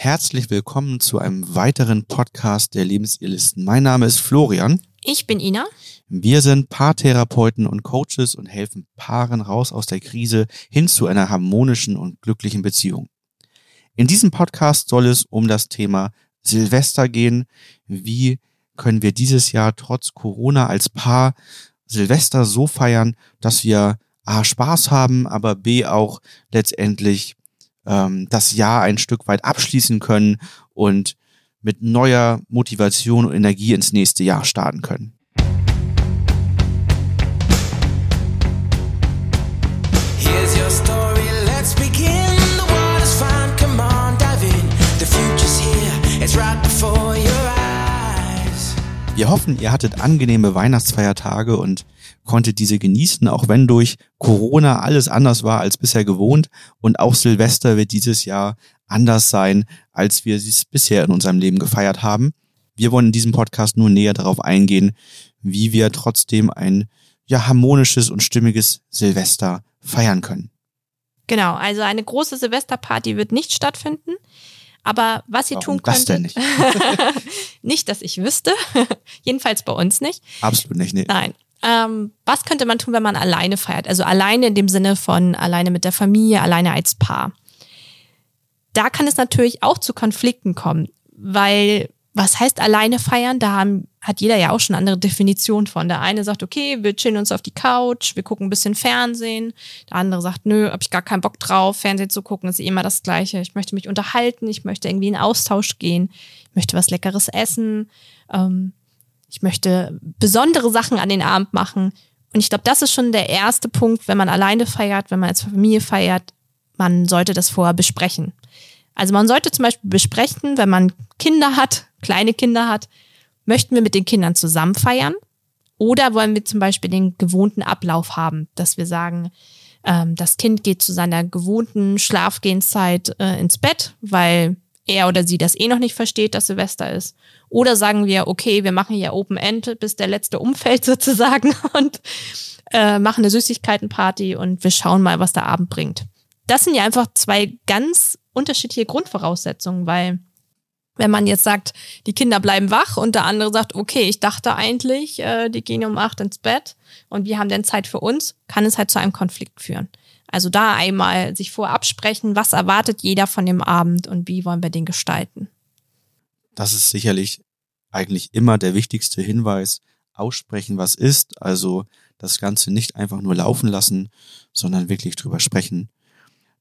Herzlich willkommen zu einem weiteren Podcast der Lebensirrlisten. Mein Name ist Florian. Ich bin Ina. Wir sind Paartherapeuten und Coaches und helfen Paaren raus aus der Krise hin zu einer harmonischen und glücklichen Beziehung. In diesem Podcast soll es um das Thema Silvester gehen. Wie können wir dieses Jahr trotz Corona als Paar Silvester so feiern, dass wir A, Spaß haben, aber B, auch letztendlich ähm, das Jahr ein Stück weit abschließen können und mit neuer Motivation und Energie ins nächste Jahr starten können. Wir hoffen, ihr hattet angenehme Weihnachtsfeiertage und konntet diese genießen, auch wenn durch Corona alles anders war als bisher gewohnt. Und auch Silvester wird dieses Jahr anders sein, als wir es bisher in unserem Leben gefeiert haben. Wir wollen in diesem Podcast nur näher darauf eingehen, wie wir trotzdem ein ja, harmonisches und stimmiges Silvester feiern können. Genau, also eine große Silvesterparty wird nicht stattfinden. Aber was ihr Warum tun könnt. Das denn nicht? nicht, dass ich wüsste. Jedenfalls bei uns nicht. Absolut nicht, nee. Nein. Ähm, was könnte man tun, wenn man alleine feiert? Also alleine in dem Sinne von alleine mit der Familie, alleine als Paar. Da kann es natürlich auch zu Konflikten kommen, weil was heißt alleine feiern? Da haben, hat jeder ja auch schon andere Definition von. Der eine sagt, okay, wir chillen uns auf die Couch, wir gucken ein bisschen Fernsehen. Der andere sagt, nö, hab ich gar keinen Bock drauf, Fernsehen zu gucken, ist immer das Gleiche. Ich möchte mich unterhalten, ich möchte irgendwie in Austausch gehen, ich möchte was Leckeres essen, ähm, ich möchte besondere Sachen an den Abend machen. Und ich glaube, das ist schon der erste Punkt, wenn man alleine feiert, wenn man als Familie feiert, man sollte das vorher besprechen. Also man sollte zum Beispiel besprechen, wenn man Kinder hat, kleine Kinder hat, möchten wir mit den Kindern zusammen feiern? Oder wollen wir zum Beispiel den gewohnten Ablauf haben, dass wir sagen, ähm, das Kind geht zu seiner gewohnten Schlafgehenszeit äh, ins Bett, weil er oder sie das eh noch nicht versteht, dass Silvester ist. Oder sagen wir, okay, wir machen hier Open End, bis der letzte umfällt sozusagen und äh, machen eine Süßigkeitenparty und wir schauen mal, was der Abend bringt. Das sind ja einfach zwei ganz unterschiedliche Grundvoraussetzungen, weil wenn man jetzt sagt, die Kinder bleiben wach und der andere sagt, okay, ich dachte eigentlich, äh, die gehen um acht ins Bett und wir haben denn Zeit für uns, kann es halt zu einem Konflikt führen. Also da einmal sich vorab sprechen, was erwartet jeder von dem Abend und wie wollen wir den gestalten. Das ist sicherlich eigentlich immer der wichtigste Hinweis. Aussprechen, was ist, also das Ganze nicht einfach nur laufen lassen, sondern wirklich drüber sprechen.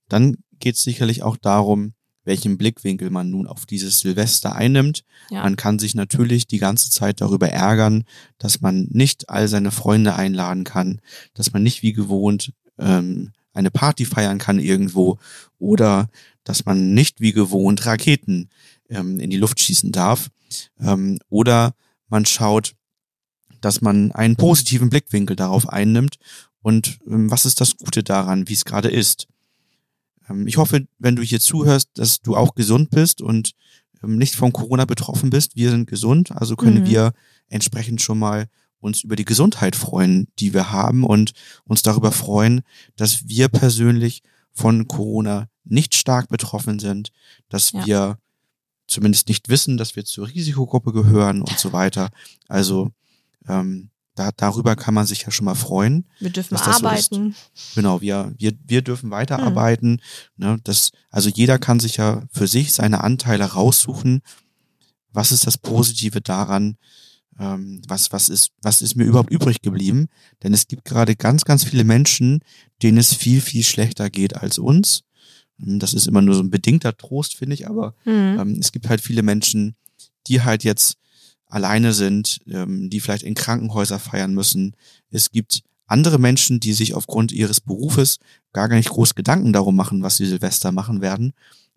Dann geht es sicherlich auch darum, welchen Blickwinkel man nun auf dieses Silvester einnimmt. Ja. Man kann sich natürlich die ganze Zeit darüber ärgern, dass man nicht all seine Freunde einladen kann, dass man nicht wie gewohnt ähm, eine Party feiern kann irgendwo oder dass man nicht wie gewohnt Raketen ähm, in die Luft schießen darf. Ähm, oder man schaut, dass man einen positiven Blickwinkel darauf einnimmt und ähm, was ist das Gute daran, wie es gerade ist. Ähm, ich hoffe, wenn du hier zuhörst, dass du auch gesund bist und ähm, nicht von Corona betroffen bist. Wir sind gesund, also können mhm. wir entsprechend schon mal uns über die Gesundheit freuen, die wir haben und uns darüber freuen, dass wir persönlich von Corona nicht stark betroffen sind, dass ja. wir zumindest nicht wissen, dass wir zur Risikogruppe gehören und so weiter. Also ähm, da, darüber kann man sich ja schon mal freuen. Wir dürfen arbeiten. So genau, wir, wir, wir dürfen weiterarbeiten. Hm. Ne, das, also jeder kann sich ja für sich seine Anteile raussuchen. Was ist das Positive daran? Ähm, was, was, ist, was ist mir überhaupt übrig geblieben? Denn es gibt gerade ganz, ganz viele Menschen, denen es viel, viel schlechter geht als uns. Hm, das ist immer nur so ein bedingter Trost, finde ich, aber hm. ähm, es gibt halt viele Menschen, die halt jetzt alleine sind, ähm, die vielleicht in Krankenhäuser feiern müssen. Es gibt andere Menschen, die sich aufgrund ihres Berufes gar nicht groß Gedanken darum machen, was sie Silvester machen werden.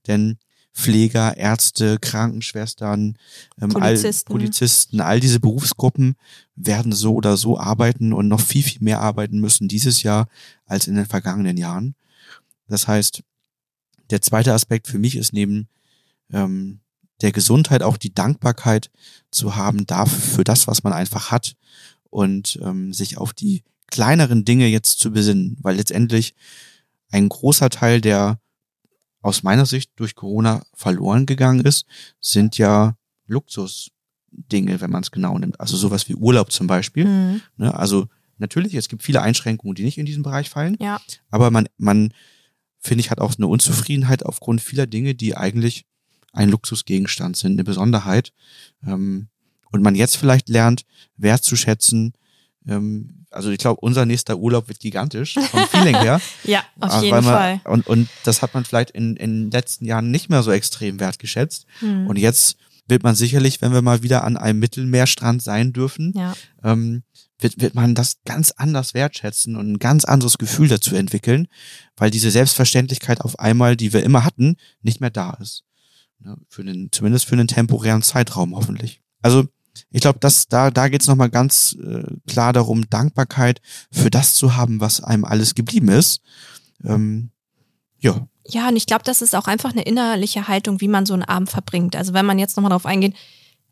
Denn Pfleger, Ärzte, Krankenschwestern, ähm, Polizisten. All, Polizisten, all diese Berufsgruppen werden so oder so arbeiten und noch viel, viel mehr arbeiten müssen dieses Jahr als in den vergangenen Jahren. Das heißt, der zweite Aspekt für mich ist neben ähm, der Gesundheit auch die Dankbarkeit zu haben dafür, für das, was man einfach hat und ähm, sich auf die kleineren Dinge jetzt zu besinnen, weil letztendlich ein großer Teil der aus meiner Sicht durch Corona verloren gegangen ist, sind ja Luxusdinge, wenn man es genau nimmt. Also sowas wie Urlaub zum Beispiel. Mhm. Ne? Also natürlich, es gibt viele Einschränkungen, die nicht in diesen Bereich fallen. Ja. Aber man, man, finde ich, hat auch eine Unzufriedenheit aufgrund vieler Dinge, die eigentlich ein Luxusgegenstand sind, eine Besonderheit. Ähm, und man jetzt vielleicht lernt, wertzuschätzen. Ähm, also ich glaube, unser nächster Urlaub wird gigantisch vom Feeling her. Ja, auf Ah, jeden man, Fall. Und, und das hat man vielleicht in, in den letzten Jahren nicht mehr so extrem wertgeschätzt. Mhm. Und jetzt wird man sicherlich, wenn wir mal wieder an einem Mittelmeerstrand sein dürfen, Ja. ähm, wird, wird man das ganz anders wertschätzen und ein ganz anderes Gefühl dazu entwickeln, weil diese Selbstverständlichkeit auf einmal, die wir immer hatten, nicht mehr da ist. Ne, Für den, zumindest für einen temporären Zeitraum hoffentlich. Also ich glaube, dass da, da geht's es nochmal ganz äh, klar darum, Dankbarkeit für das zu haben, was einem alles geblieben ist. Ähm, ja, Ja, und ich glaube, das ist auch einfach eine innerliche Haltung, wie man so einen Abend verbringt. Also wenn man jetzt nochmal drauf eingeht,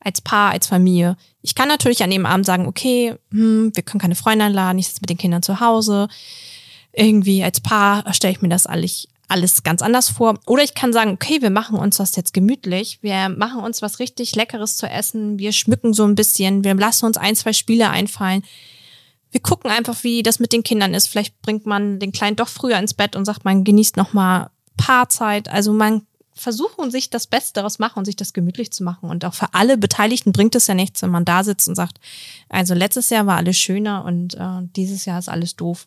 als Paar, als Familie. Ich kann natürlich an dem Abend sagen, okay, hm, wir können keine Freunde einladen, ich sitze mit den Kindern zu Hause. Irgendwie als Paar stelle ich mir das alles, alles ganz anders vor. Oder ich kann sagen, okay, wir machen uns das jetzt gemütlich. Wir machen uns was richtig Leckeres zu essen. Wir schmücken so ein bisschen. Wir lassen uns ein, zwei Spiele einfallen. Wir gucken einfach, wie das mit den Kindern ist. Vielleicht bringt man den Kleinen doch früher ins Bett und sagt, man genießt noch mal Paarzeit. Also man versuchen sich das Beste daraus machen und sich das gemütlich zu machen. Und auch für alle Beteiligten bringt es ja nichts, wenn man da sitzt und sagt, also letztes Jahr war alles schöner und äh, dieses Jahr ist alles doof.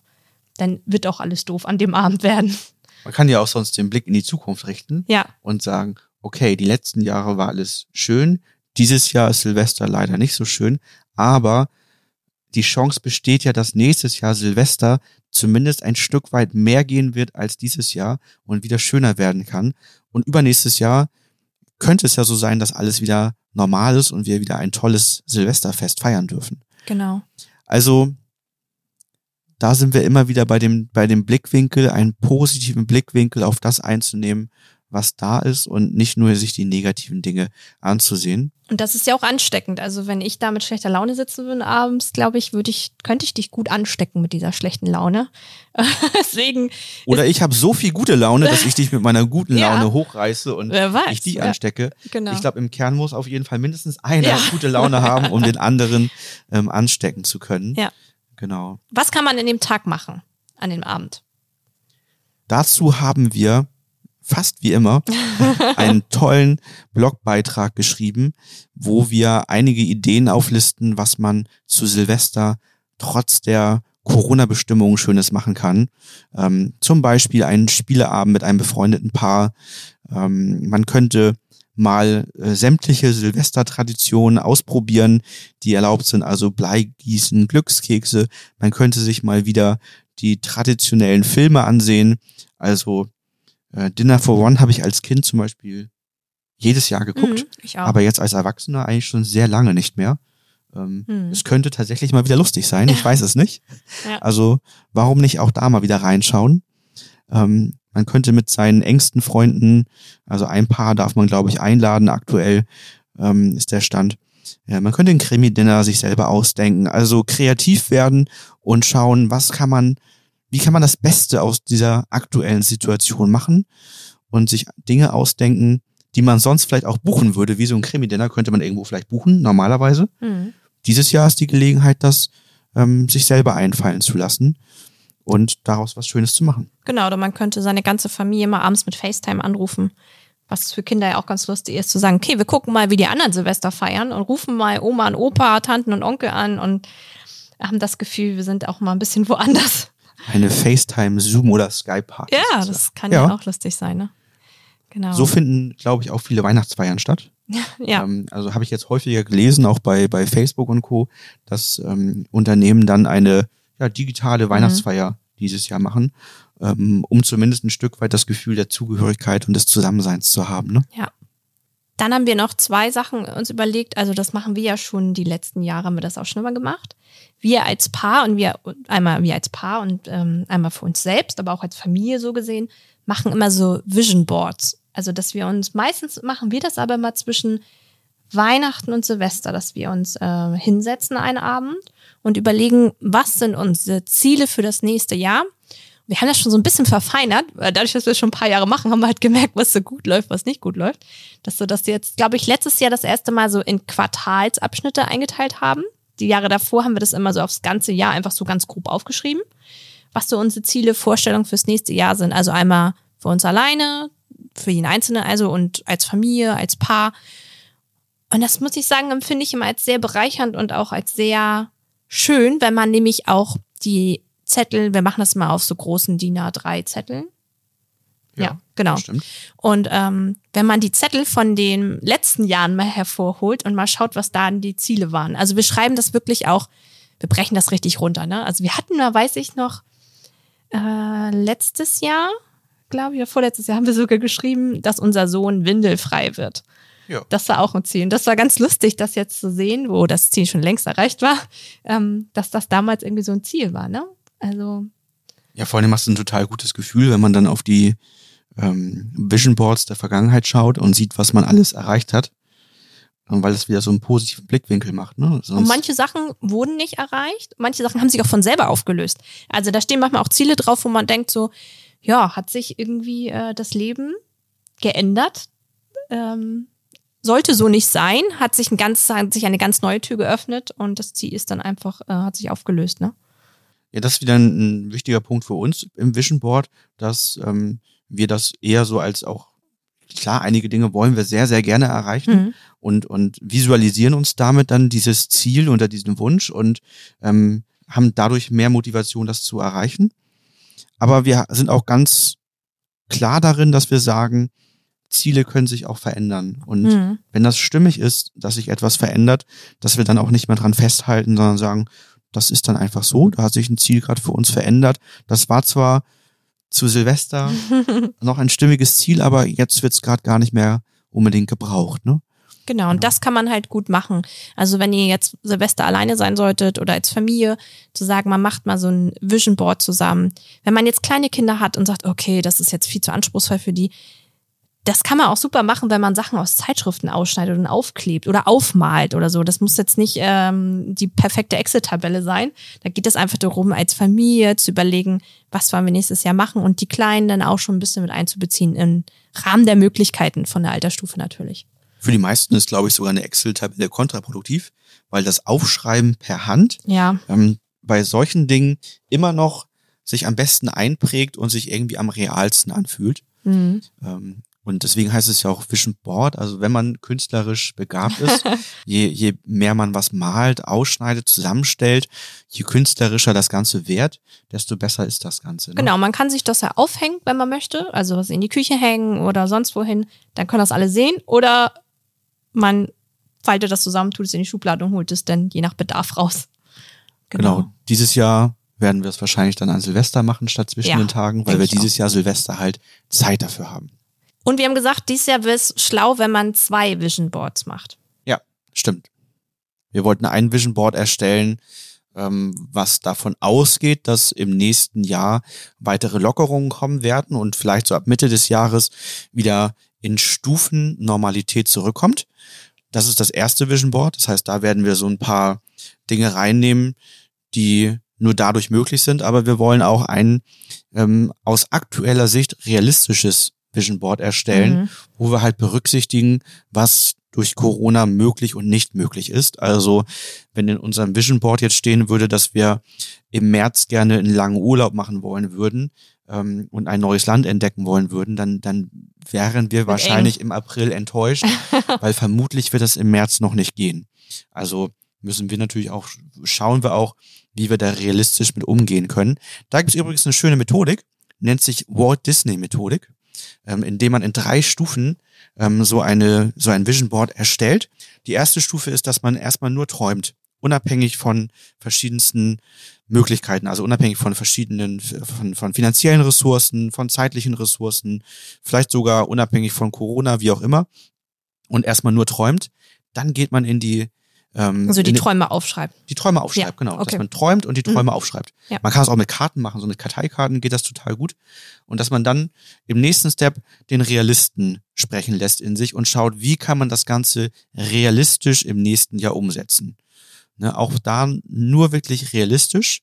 Dann wird auch alles doof an dem Abend werden. Man kann ja auch sonst den Blick in die Zukunft richten. Ja, und sagen, okay, die letzten Jahre war alles schön, dieses Jahr ist Silvester leider nicht so schön, aber die Chance besteht ja, dass nächstes Jahr Silvester zumindest ein Stück weit mehr gehen wird als dieses Jahr und wieder schöner werden kann. Und übernächstes Jahr könnte es ja so sein, dass alles wieder normal ist und wir wieder ein tolles Silvesterfest feiern dürfen. genau. Also da sind wir immer wieder bei dem, bei dem Blickwinkel, einen positiven Blickwinkel auf das einzunehmen, was da ist und nicht nur sich die negativen Dinge anzusehen. Und das ist ja auch ansteckend. Also wenn ich da mit schlechter Laune sitzen würde abends, glaube ich, würde ich, könnte ich dich gut anstecken mit dieser schlechten Laune. Deswegen, Oder ich habe so viel gute Laune, dass ich dich mit meiner guten Ja. Laune hochreiße und weiß. ich die ja, anstecke. genau. Ich glaube, im Kern muss auf jeden Fall mindestens einer Ja. gute Laune haben, um den anderen ähm, anstecken zu können. Ja. Genau. Was kann man in dem Tag machen, an dem Abend? Dazu haben wir fast wie immer einen tollen Blogbeitrag geschrieben, wo wir einige Ideen auflisten, was man zu Silvester trotz der Corona-Bestimmungen Schönes machen kann. Ähm, zum Beispiel einen Spieleabend mit einem befreundeten Paar. Ähm, man könnte mal äh, sämtliche Silvestertraditionen ausprobieren, die erlaubt sind, also Bleigießen, Glückskekse. Man könnte sich mal wieder die traditionellen Filme ansehen. Also äh, Dinner for One habe ich als Kind zum Beispiel jedes Jahr geguckt, Mhm, ich auch. aber jetzt als Erwachsener eigentlich schon sehr lange nicht mehr. Ähm, Mhm. Es könnte tatsächlich mal wieder lustig sein, ich weiß es nicht. Ja. Also warum nicht auch da mal wieder reinschauen? Ähm, man könnte mit seinen engsten Freunden, also ein Paar darf man, glaube ich, einladen. Aktuell ähm, ist der Stand. Ja, man könnte ein Krimi-Dinner sich selber ausdenken. Also kreativ werden und schauen, was kann man, wie kann man das Beste aus dieser aktuellen Situation machen und sich Dinge ausdenken, die man sonst vielleicht auch buchen würde. Wie so ein Krimi-Dinner könnte man irgendwo vielleicht buchen, normalerweise. Mhm. Dieses Jahr ist die Gelegenheit, das ähm, sich selber einfallen zu lassen und daraus was Schönes zu machen. Genau, oder man könnte seine ganze Familie mal abends mit FaceTime anrufen. Was für Kinder ja auch ganz lustig ist, zu sagen, okay, wir gucken mal, wie die anderen Silvester feiern und rufen mal Oma und Opa, Tanten und Onkel an und haben das Gefühl, wir sind auch mal ein bisschen woanders. Eine FaceTime, Zoom oder Skype-Party. Ja, das kann ja, Ja. auch lustig sein, ne? Genau. So finden, glaube ich, auch viele Weihnachtsfeiern statt. ja. Ähm, also habe ich jetzt häufiger gelesen, auch bei, bei Facebook und Co., dass ähm, Unternehmen dann eine ja, digitale Weihnachtsfeier dieses Jahr machen, ähm, um zumindest ein Stück weit das Gefühl der Zugehörigkeit und des Zusammenseins zu haben. Ne? Ja. Dann haben wir noch zwei Sachen uns überlegt. Also das machen wir ja schon die letzten Jahre, haben wir das auch schon immer gemacht. Wir als Paar und wir einmal wir als Paar und ähm, einmal für uns selbst, aber auch als Familie so gesehen, machen immer so Vision Boards. Also dass wir uns meistens machen wir das aber mal zwischen Weihnachten und Silvester, dass wir uns äh, hinsetzen einen Abend und überlegen, was sind unsere Ziele für das nächste Jahr. wir haben das schon so ein bisschen verfeinert, weil dadurch, dass wir es schon ein paar Jahre machen, haben wir halt gemerkt, was so gut läuft, was nicht gut läuft. Dass wir jetzt, glaube ich, letztes Jahr das erste Mal so in Quartalsabschnitte eingeteilt haben. Die Jahre davor haben wir das immer so aufs ganze Jahr einfach so ganz grob aufgeschrieben, was so unsere Ziele, Vorstellungen fürs nächste Jahr sind. Also einmal für uns alleine, für jeden Einzelnen also und als Familie, als Paar. Und das muss ich sagen, empfinde ich immer als sehr bereichernd und auch als sehr schön, wenn man nämlich auch die Zettel, wir machen das mal auf so großen DIN A3 Zetteln. Ja, ja genau. Und ähm, wenn man die Zettel von den letzten Jahren mal hervorholt und mal schaut, was da die Ziele waren. Also wir schreiben das wirklich auch, wir brechen das richtig runter. Ne? Also wir hatten da, weiß ich noch, äh, letztes Jahr, glaube ich, oder vorletztes Jahr haben wir sogar geschrieben, dass unser Sohn windelfrei wird. Ja. Das war auch ein Ziel. Und das war ganz lustig, das jetzt zu sehen, wo das Ziel schon längst erreicht war, ähm, dass das damals irgendwie so ein Ziel war. Ne? Also. Ja, vor allem macht es ein total gutes Gefühl, wenn man dann auf die ähm, Vision Boards der Vergangenheit schaut und sieht, was man alles erreicht hat. Weil es wieder so einen positiven Blickwinkel macht. Ne? Sonst und manche Sachen wurden nicht erreicht, manche Sachen haben sich auch von selber aufgelöst. Also da stehen manchmal auch Ziele drauf, wo man denkt so, ja, hat sich irgendwie äh, das Leben geändert. Ähm, sollte so nicht sein, hat sich, ein ganz, hat sich eine ganz neue Tür geöffnet und das Ziel ist dann einfach, äh, hat sich aufgelöst. Ne? Ja, das ist wieder ein, ein wichtiger Punkt für uns im Vision Board, dass ähm, wir das eher so als auch, klar, einige Dinge wollen wir sehr, sehr gerne erreichen mhm. und, und visualisieren uns damit dann dieses Ziel unter diesen Wunsch und ähm, haben dadurch mehr Motivation, das zu erreichen. Aber wir sind auch ganz klar darin, dass wir sagen, Ziele können sich auch verändern. Und mhm. wenn das stimmig ist, dass sich etwas verändert, dass wir dann auch nicht mehr dran festhalten, sondern sagen, das ist dann einfach so. Da hat sich ein Ziel gerade für uns verändert. Das war zwar zu Silvester noch ein stimmiges Ziel, aber jetzt wird es gerade gar nicht mehr unbedingt gebraucht. Ne? Genau, und das kann man halt gut machen. Also wenn ihr jetzt Silvester alleine sein solltet oder als Familie, zu sagen, man macht mal so ein Vision Board zusammen. Wenn man jetzt kleine Kinder hat und sagt, okay, das ist jetzt viel zu anspruchsvoll für die, das kann man auch super machen, wenn man Sachen aus Zeitschriften ausschneidet und aufklebt oder aufmalt oder so. Das muss jetzt nicht ähm, die perfekte Excel-Tabelle sein. Da geht es einfach darum, als Familie zu überlegen, was wollen wir nächstes Jahr machen und die Kleinen dann auch schon ein bisschen mit einzubeziehen im Rahmen der Möglichkeiten von der Altersstufe natürlich. Für die meisten ist, glaube ich, sogar eine Excel-Tabelle kontraproduktiv, weil das Aufschreiben per Hand ja. ähm, bei solchen Dingen immer noch sich am besten einprägt und sich irgendwie am realsten anfühlt. Mhm. Ähm, und deswegen heißt es ja auch Vision Board. Also wenn man künstlerisch begabt ist, je, je mehr man was malt, ausschneidet, zusammenstellt, je künstlerischer das Ganze wird, desto besser ist das Ganze. Ne? Genau, man kann sich das ja aufhängen, wenn man möchte. Also was in die Küche hängen oder sonst wohin. Dann können das alle sehen. Oder man faltet das zusammen, tut es in die Schublade und holt es dann je nach Bedarf raus. Genau. genau. Dieses Jahr werden wir es wahrscheinlich dann an Silvester machen statt zwischen ja, den Tagen, weil wir dieses auch. Jahr Silvester halt Zeit dafür haben. Und wir haben gesagt, dieses Jahr wäre es schlau, wenn man zwei Vision Boards macht. Ja, stimmt. Wir wollten ein Vision Board erstellen, ähm, was davon ausgeht, dass im nächsten Jahr weitere Lockerungen kommen werden und vielleicht so ab Mitte des Jahres wieder in Stufen Normalität zurückkommt. Das ist das erste Vision Board. Das heißt, da werden wir so ein paar Dinge reinnehmen, die nur dadurch möglich sind. Aber wir wollen auch ein ähm, aus aktueller Sicht realistisches Vision Board erstellen, mhm. wo wir halt berücksichtigen, was durch Corona möglich und nicht möglich ist. Also wenn in unserem Vision Board jetzt stehen würde, dass wir im März gerne einen langen Urlaub machen wollen würden ähm, und ein neues Land entdecken wollen würden, dann, dann wären wir wahrscheinlich eng. im April enttäuscht, weil vermutlich wird das im März noch nicht gehen. Also müssen wir natürlich auch, schauen wir auch, wie wir da realistisch mit umgehen können. Da gibt es übrigens eine schöne Methodik, nennt sich Walt Disney Methodik ähm, indem man in drei Stufen ähm, so eine so ein Vision Board erstellt. Die erste Stufe ist, dass man erstmal nur träumt, unabhängig von verschiedensten Möglichkeiten, also unabhängig von verschiedenen, von, von finanziellen Ressourcen, von zeitlichen Ressourcen, vielleicht sogar unabhängig von Corona, wie auch immer, und erstmal nur träumt. Dann geht man in die ähm, also die Träume aufschreibt. Die Träume aufschreibt, ja, genau. Okay. Dass man träumt und die Träume mhm. aufschreibt. Ja. Man kann es auch mit Karten machen, so mit Karteikarten geht das total gut. Und dass man dann im nächsten Step den Realisten sprechen lässt in sich und schaut, wie kann man das Ganze realistisch im nächsten Jahr umsetzen. Ne, auch da nur wirklich realistisch.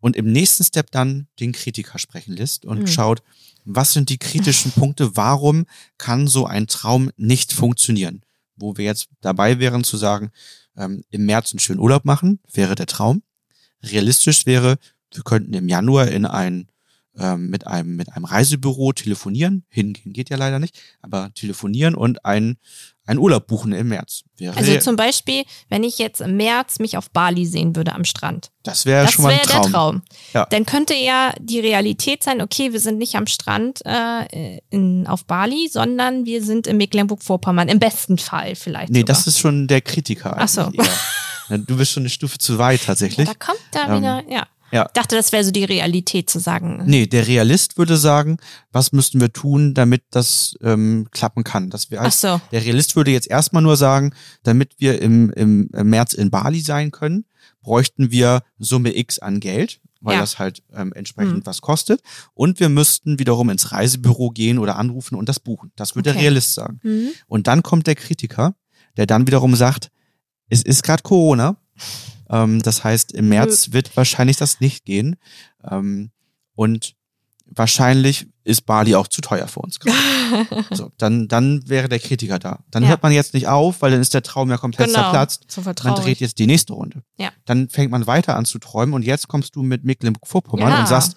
und im nächsten Step dann den Kritiker sprechen lässt und Mhm. schaut, was sind die kritischen Punkte, warum kann so ein Traum nicht funktionieren? Wo wir jetzt dabei wären zu sagen, ähm, im März einen schönen Urlaub machen, wäre der Traum. Realistisch wäre, wir könnten im Januar in ein ähm, mit einem mit einem Reisebüro telefonieren. Hingehen geht ja leider nicht, aber telefonieren und einen einen Urlaub buchen im März wäre Also zum Beispiel, wenn ich jetzt im März mich auf Bali sehen würde am Strand. das wäre schon mal ein wäre Traum. der Traum. Ja. Dann könnte ja die Realität sein, okay, wir sind nicht am Strand äh, in, auf Bali, sondern wir sind in Mecklenburg-Vorpommern. Im besten Fall vielleicht. Nee, sogar. das ist schon der Kritiker. Ach so. Du bist schon eine Stufe zu weit ja, tatsächlich. da kommt da Ähm, wieder, ja. Ja. Dachte, das wäre so die Realität zu sagen. Nee, der Realist würde sagen, was müssten wir tun, damit das ähm, klappen kann? Das wäre Ach so. Der Realist würde jetzt erstmal nur sagen, damit wir im, im März in Bali sein können, bräuchten wir Summe X an Geld, weil Ja. das halt ähm, entsprechend Hm. was kostet. Und wir müssten wiederum ins Reisebüro gehen oder anrufen und das buchen. Das würde der Okay. Realist sagen. Mhm. Und dann kommt der Kritiker, der dann wiederum sagt, es ist gerade Corona. Ähm, das heißt, im März wird wahrscheinlich das nicht gehen. Ähm, und wahrscheinlich ist Bali auch zu teuer für uns so, dann, dann wäre der Kritiker da. Dann Ja. hört man jetzt nicht auf, weil dann ist der Traum ja komplett Genau. zerplatzt. So Man dreht jetzt die nächste Runde. Ja. Dann fängt man weiter an zu träumen und jetzt kommst du mit Mecklenburg-Vorpommern Ja. und sagst,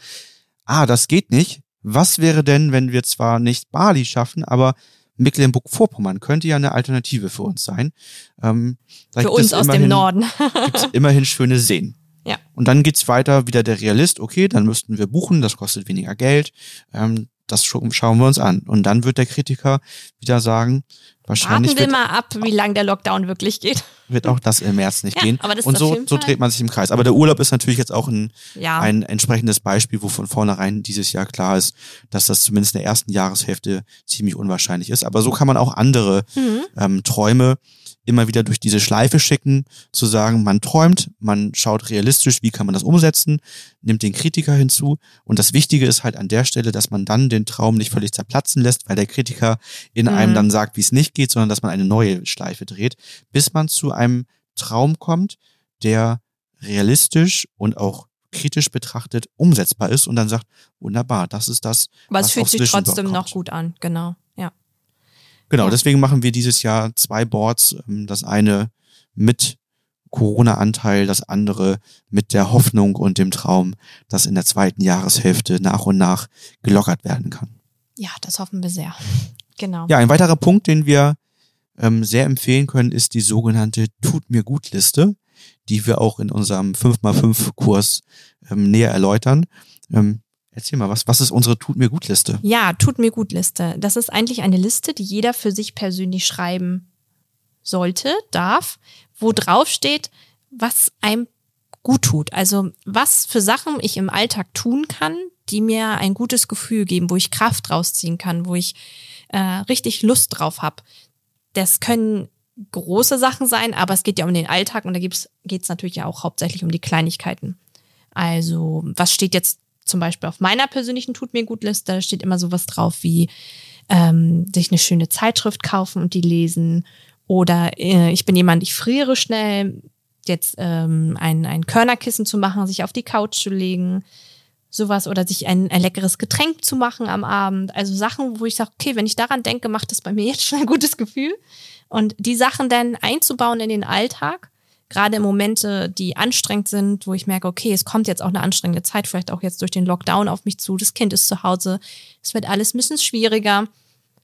ah, das geht nicht. Was wäre denn, wenn wir zwar nicht Bali schaffen, aber Mecklenburg-Vorpommern könnte ja eine Alternative für uns sein. Ähm, Für gibt uns aus dem Norden. Gibt's immerhin schöne Seen. Ja. Und dann geht's weiter, wieder der Realist, okay, dann müssten wir buchen, das kostet weniger Geld. Ähm, das scha- schauen wir uns an. Und dann wird der Kritiker wieder sagen, wahrscheinlich Warten wir wird, mal ab, wie lang der Lockdown wirklich geht. wird auch das im März nicht Ja, gehen. aber das Und so, so dreht man sich im Kreis. Aber der Urlaub ist natürlich jetzt auch ein, Ja. ein entsprechendes Beispiel, wo von vornherein dieses Jahr klar ist, dass das zumindest in der ersten Jahreshälfte ziemlich unwahrscheinlich ist. Aber so kann man auch andere Mhm. ähm, Träume immer wieder durch diese Schleife schicken, zu sagen, man träumt, man schaut realistisch, wie kann man das umsetzen, nimmt den Kritiker hinzu. Und das Wichtige ist halt an der Stelle, dass man dann den Traum nicht völlig zerplatzen lässt, weil der Kritiker in Mhm. einem dann sagt, wie es nicht geht, sondern dass man eine neue Schleife dreht, bis man zu einem Traum kommt, der realistisch und auch kritisch betrachtet umsetzbar ist und dann sagt, wunderbar, das ist das. Aber was es fühlt sich trotzdem noch gut an. Genau. Genau, deswegen machen wir dieses Jahr zwei Boards. ähm, Das eine mit Corona-Anteil, das andere mit der Hoffnung und dem Traum, dass in der zweiten Jahreshälfte nach und nach gelockert werden kann. Ja, das hoffen wir sehr. Genau. Ja, ein weiterer Punkt, den wir ähm, sehr empfehlen können, ist die sogenannte Tut mir gut Liste, die wir auch in unserem 5x5 Kurs ähm, näher erläutern. Ähm, erzähl mal, was, was ist unsere Tut mir gut Liste? Ja, tut mir gut Liste. Das ist eigentlich eine Liste, die jeder für sich persönlich schreiben sollte, darf, wo drauf steht, was einem gut tut. Also was für Sachen ich im Alltag tun kann, die mir ein gutes Gefühl geben, wo ich Kraft rausziehen kann, wo ich äh, richtig Lust drauf habe. Das können große Sachen sein, aber es geht ja um den Alltag und da geht es natürlich ja auch hauptsächlich um die Kleinigkeiten. Also, was steht jetzt zum Beispiel auf meiner persönlichen Tut mir gut Liste? Da steht immer sowas drauf wie ähm, sich eine schöne Zeitschrift kaufen und die lesen. Oder äh, ich bin jemand, ich friere schnell, jetzt ähm, ein, ein Körnerkissen zu machen, sich auf die Couch zu legen, sowas oder sich ein, ein leckeres Getränk zu machen am Abend. Also Sachen, wo ich sage, okay, wenn ich daran denke, macht das bei mir jetzt schon ein gutes Gefühl. Und die Sachen dann einzubauen in den Alltag, gerade Momente, die anstrengend sind, wo ich merke, okay, es kommt jetzt auch eine anstrengende Zeit, vielleicht auch jetzt durch den Lockdown auf mich zu, das Kind ist zu Hause, es wird alles ein bisschen schwieriger,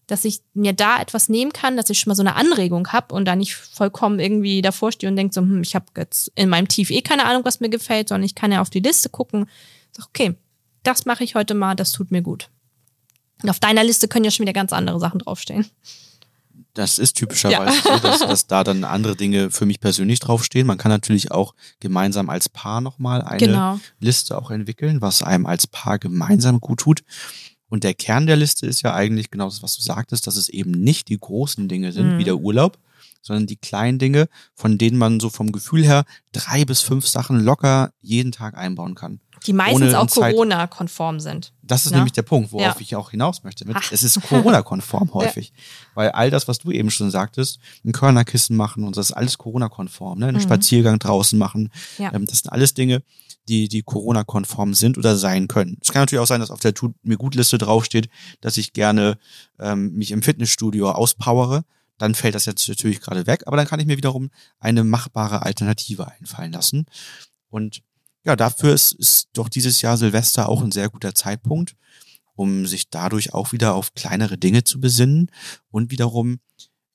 dass ich mir da etwas nehmen kann, dass ich schon mal so eine Anregung habe und da nicht vollkommen irgendwie davor stehe und denke so, hm, ich habe jetzt in meinem Tief eh keine Ahnung, was mir gefällt, sondern ich kann ja auf die Liste gucken, sag, okay, das mache ich heute mal, das tut mir gut. Und auf deiner Liste können ja schon wieder ganz andere Sachen draufstehen. Das ist typischerweise so, dass, dass da dann andere Dinge für mich persönlich draufstehen. Man kann natürlich auch gemeinsam als Paar nochmal eine Genau. Liste auch entwickeln, was einem als Paar gemeinsam gut tut. Und der Kern der Liste ist ja eigentlich genau das, was du sagtest, dass es eben nicht die großen Dinge sind, Mhm. wie der Urlaub, sondern die kleinen Dinge, von denen man so vom Gefühl her drei bis fünf Sachen locker jeden Tag einbauen kann. Die meistens auch Corona-konform sind. Das ist ja? nämlich der Punkt, worauf ja. ich auch hinaus möchte. Mit, es ist Corona-konform häufig. Ja. Weil all das, was du eben schon sagtest, ein Körnerkissen machen und das ist alles Corona-konform, ne? einen mhm. Spaziergang draußen machen. Ähm, das sind alles Dinge, die, die Corona-konform sind oder sein können. Es kann natürlich auch sein, dass auf der Tut mir gut Liste draufsteht, dass ich gerne ähm, mich im Fitnessstudio auspowere. Dann fällt das jetzt natürlich gerade weg, aber dann kann ich mir wiederum eine machbare Alternative einfallen lassen. Und ja, dafür ist, ist doch dieses Jahr Silvester auch ein sehr guter Zeitpunkt, um sich dadurch auch wieder auf kleinere Dinge zu besinnen und wiederum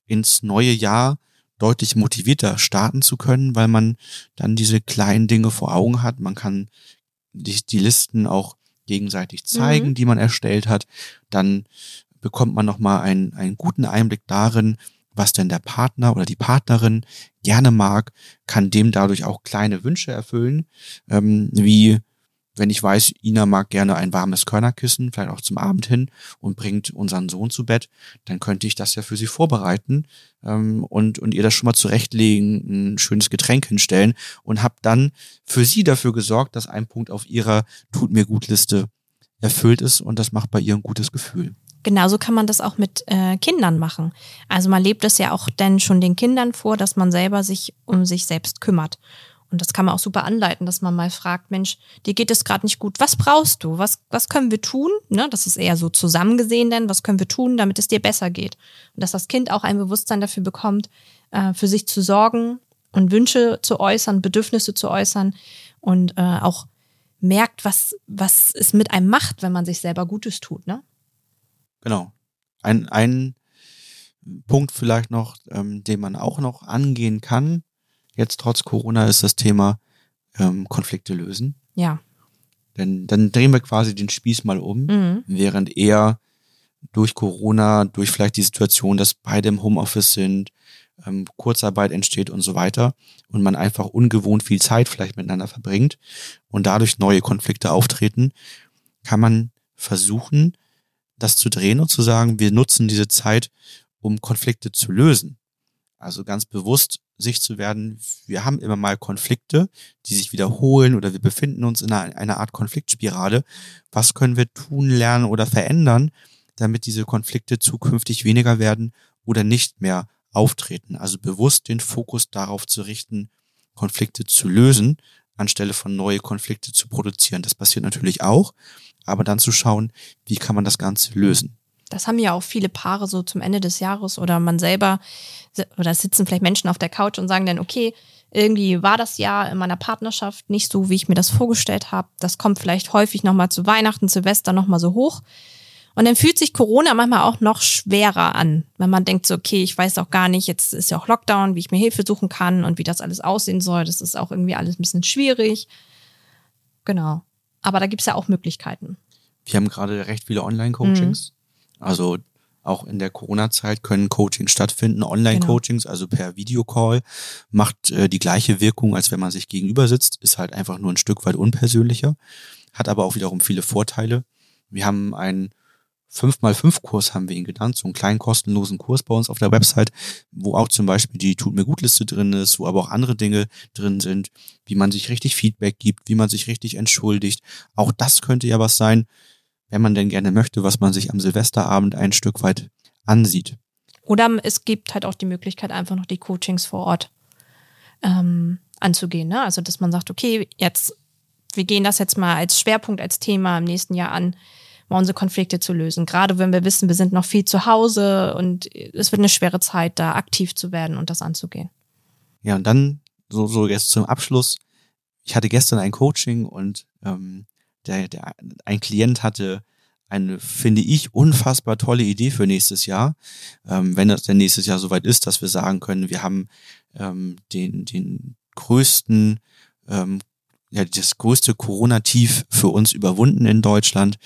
ins neue Jahr deutlich motivierter starten zu können, weil man dann diese kleinen Dinge vor Augen hat. Man kann die, die Listen auch gegenseitig zeigen, mhm. die man erstellt hat. Dann bekommt man nochmal einen, einen guten Einblick darin, was denn der Partner oder die Partnerin gerne mag, kann dem dadurch auch kleine Wünsche erfüllen, ähm, wie wenn ich weiß, Ina mag gerne ein warmes Körnerkissen, vielleicht auch zum Abend hin und bringt unseren Sohn zu Bett, dann könnte ich das ja für sie vorbereiten ähm, und, und ihr das schon mal zurechtlegen, ein schönes Getränk hinstellen und habe dann für sie dafür gesorgt, dass ein Punkt auf ihrer Tut mir gut Liste erfüllt ist und das macht bei ihr ein gutes Gefühl. Genauso kann man das auch mit äh, Kindern machen. Also man lebt es ja auch dann schon den Kindern vor, dass man selber sich um sich selbst kümmert. Und das kann man auch super anleiten, dass man mal fragt, Mensch, dir geht es gerade nicht gut, was brauchst du? Was, was können wir tun? Ne, das ist eher so zusammengesehen denn, was können wir tun, damit es dir besser geht? Und dass das Kind auch ein Bewusstsein dafür bekommt, äh, für sich zu sorgen und Wünsche zu äußern, Bedürfnisse zu äußern und äh, auch merkt, was, was es mit einem macht, wenn man sich selber Gutes tut. Ne? Genau. Ein, ein Punkt vielleicht noch, ähm, den man auch noch angehen kann, jetzt trotz Corona ist das Thema ähm, Konflikte lösen. Ja. Denn dann drehen wir quasi den Spieß mal um, mhm. während er durch Corona, durch vielleicht die Situation, dass beide im Homeoffice sind, ähm, Kurzarbeit entsteht und so weiter und man einfach ungewohnt viel Zeit vielleicht miteinander verbringt und dadurch neue Konflikte auftreten, kann man versuchen, das zu drehen und zu sagen, wir nutzen diese Zeit, um Konflikte zu lösen. Also ganz bewusst sich zu werden, wir haben immer mal Konflikte, die sich wiederholen oder wir befinden uns in einer, einer Art Konfliktspirale. Was können wir tun, lernen oder verändern, damit diese Konflikte zukünftig weniger werden oder nicht mehr auftreten? Also bewusst den Fokus darauf zu richten, Konflikte zu lösen, anstelle von neue Konflikte zu produzieren. Das passiert natürlich auch, aber dann zu schauen, wie kann man das Ganze lösen das haben ja auch viele Paare so zum Ende des Jahres oder man selber oder sitzen vielleicht Menschen auf der Couch und sagen dann, okay, irgendwie war das Jahr in meiner Partnerschaft nicht so, wie ich mir das vorgestellt habe. Das kommt vielleicht häufig nochmal zu Weihnachten, Silvester nochmal so hoch. Und dann fühlt sich Corona manchmal auch noch schwerer an, wenn man denkt so, okay, ich weiß auch gar nicht, jetzt ist ja auch Lockdown, wie ich mir Hilfe suchen kann und wie das alles aussehen soll. Das ist auch irgendwie alles ein bisschen schwierig. Genau. Aber da gibt's ja auch Möglichkeiten. Wir haben gerade recht viele Online-Coachings. Mhm also auch in der Corona-Zeit können Coachings stattfinden, Online-Coachings, genau. also per Videocall, macht äh, die gleiche Wirkung, als wenn man sich gegenüber sitzt, ist halt einfach nur ein Stück weit unpersönlicher, hat aber auch wiederum viele Vorteile. Wir haben einen 5x5-Kurs, haben wir ihn genannt, so einen kleinen kostenlosen Kurs bei uns auf der Website, wo auch zum Beispiel die Tut mir gut Liste drin ist, wo aber auch andere Dinge drin sind, wie man sich richtig Feedback gibt, wie man sich richtig entschuldigt. Auch das könnte ja was sein, wenn man denn gerne möchte, was man sich am Silvesterabend ein Stück weit ansieht. Oder es gibt halt auch die Möglichkeit, einfach noch die Coachings vor Ort ähm, anzugehen. Ne? Also, dass man sagt, okay, jetzt, wir gehen das jetzt mal als Schwerpunkt, als Thema im nächsten Jahr an, mal unsere Konflikte zu lösen. Gerade wenn wir wissen, wir sind noch viel zu Hause und es wird eine schwere Zeit, da aktiv zu werden und das anzugehen. Ja, und dann so, so jetzt zum Abschluss. Ich hatte gestern ein Coaching und ähm, der, der, ein Klient hatte eine, finde ich, unfassbar tolle Idee für nächstes Jahr, ähm, wenn es denn nächstes Jahr soweit ist, dass wir sagen können, wir haben ähm, den, den größten, ähm, ja, das größte Corona-Tief für uns überwunden in Deutschland,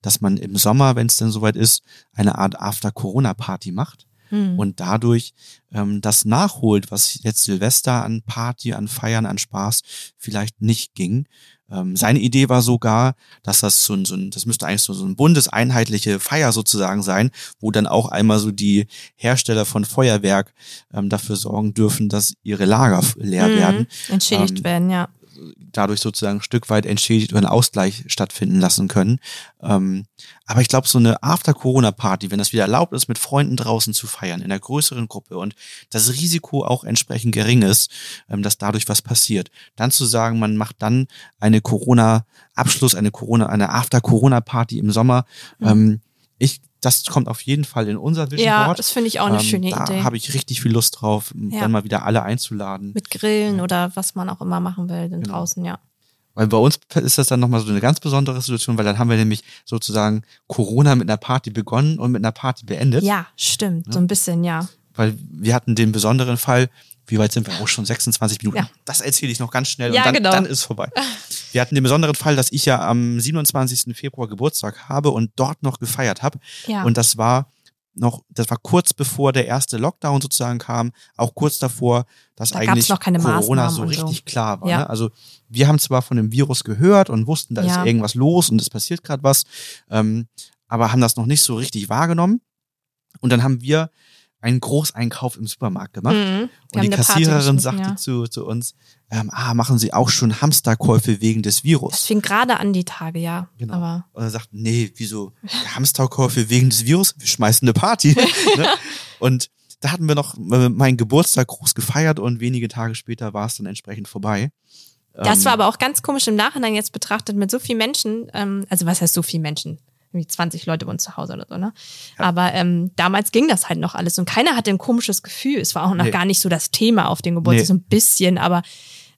dass man im Sommer, wenn es denn soweit ist, eine Art After-Corona-Party macht mhm. und dadurch ähm, das nachholt, was jetzt Silvester an Party, an Feiern, an Spaß vielleicht nicht ging Ähm, seine Idee war sogar, dass das so ein, so ein das müsste eigentlich so, so ein bundeseinheitliche Feier sozusagen sein, wo dann auch einmal so die Hersteller von Feuerwerk ähm, dafür sorgen dürfen, dass ihre Lager leer Mhm. werden Entschädigt Ähm, werden, ja. Dadurch sozusagen ein Stück weit entschädigt oder einen Ausgleich stattfinden lassen können. Ähm, aber ich glaube, so eine After-Corona-Party, wenn das wieder erlaubt ist, mit Freunden draußen zu feiern, in einer größeren Gruppe und das Risiko auch entsprechend gering ist, ähm, dass dadurch was passiert, dann zu sagen, man macht dann eine Corona-Abschluss, eine Corona, eine After-Corona-Party im Sommer, Mhm. ähm, ich, das kommt auf jeden Fall in unser Vision Ja, Board. das finde ich auch eine Ähm, schöne da Idee. habe ich richtig viel Lust drauf, Ja. dann mal wieder alle einzuladen. Mit Grillen oder was man auch immer machen will, dann Genau. draußen, ja. Weil bei uns ist das dann nochmal so eine ganz besondere Situation, weil dann haben wir nämlich sozusagen Corona mit einer Party begonnen und mit einer Party beendet. Ja, stimmt, so ein bisschen, ja. Weil wir hatten den besonderen Fall, wie weit sind wir? Auch schon 26 Minuten. Ja. Das erzähle ich noch ganz schnell Ja, und dann, genau. dann ist vorbei. Wir hatten den besonderen Fall, dass ich ja am 27. Februar Geburtstag habe und dort noch gefeiert habe. Ja. Und das war noch, das war kurz bevor der erste Lockdown sozusagen kam, auch kurz davor, dass Da eigentlich noch keine Corona Maßnahmen so und so. richtig klar war. Ja. Ne? Also wir haben zwar von dem Virus gehört und wussten, da Ja. ist irgendwas los und es passiert gerade was, ähm, aber haben das noch nicht so richtig wahrgenommen. Und dann haben wir einen Großeinkauf im Supermarkt gemacht. Mhm. Und die Kassiererin sagte ja. zu, zu uns, ähm, ah, machen Sie auch schon Hamsterkäufe wegen des Virus? Das fing gerade an die Tage, ja. Genau. Aber Und er sagt, nee, wieso Hamsterkäufe wegen des Virus? Wir schmeißen eine Party. ne? Und da hatten wir noch äh, meinen Geburtstag groß gefeiert und wenige Tage später war es dann entsprechend vorbei. das Ähm, war aber auch ganz komisch im Nachhinein jetzt betrachtet mit so vielen Menschen. Ähm, also was heißt so viele Menschen? Irgendwie 20 Leute bei uns zu Hause oder so, ne? Aber ähm, damals ging das halt noch alles und keiner hatte ein komisches Gefühl. Es war auch noch Nee. gar nicht so das Thema auf dem Geburtstag, Nee. so ein bisschen, aber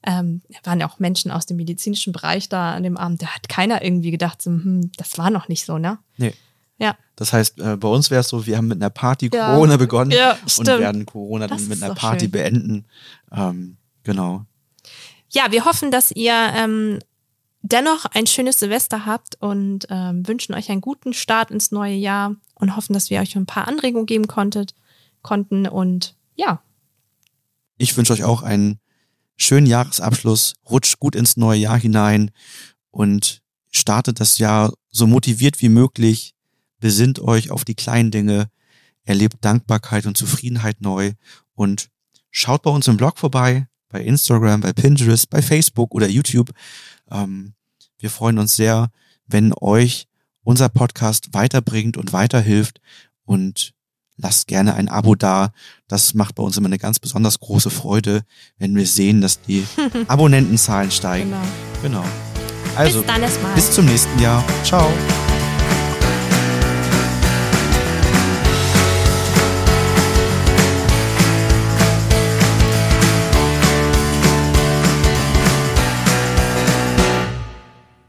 ähm, waren ja auch Menschen aus dem medizinischen Bereich da an dem Abend. Da hat keiner irgendwie gedacht, so, hm, das war noch nicht so, ne? Nee. Ja. Das heißt, äh, bei uns wäre es so, wir haben mit einer Party Ja. Corona begonnen Ja, und werden Corona Das dann mit einer Party schön. beenden. Ähm, genau. Ja, wir hoffen, dass ihr ähm, dennoch ein schönes Silvester habt und ähm, wünschen euch einen guten Start ins neue Jahr und hoffen, dass wir euch ein paar Anregungen geben konntet, konnten und ja, Ich wünsche euch auch einen schönen Jahresabschluss, rutscht gut ins neue Jahr hinein und startet das Jahr so motiviert wie möglich, besinnt euch auf die kleinen Dinge, erlebt Dankbarkeit und Zufriedenheit neu und schaut bei uns im Blog vorbei, bei Instagram, bei Pinterest, bei Facebook oder YouTube. Ähm, wir freuen uns sehr, wenn euch unser Podcast weiterbringt und weiterhilft und lasst gerne ein Abo da. Das macht bei uns immer eine ganz besonders große Freude, wenn wir sehen, dass die Abonnentenzahlen steigen. genau. Genau. Also, Bis bis zum nächsten Jahr. Ciao.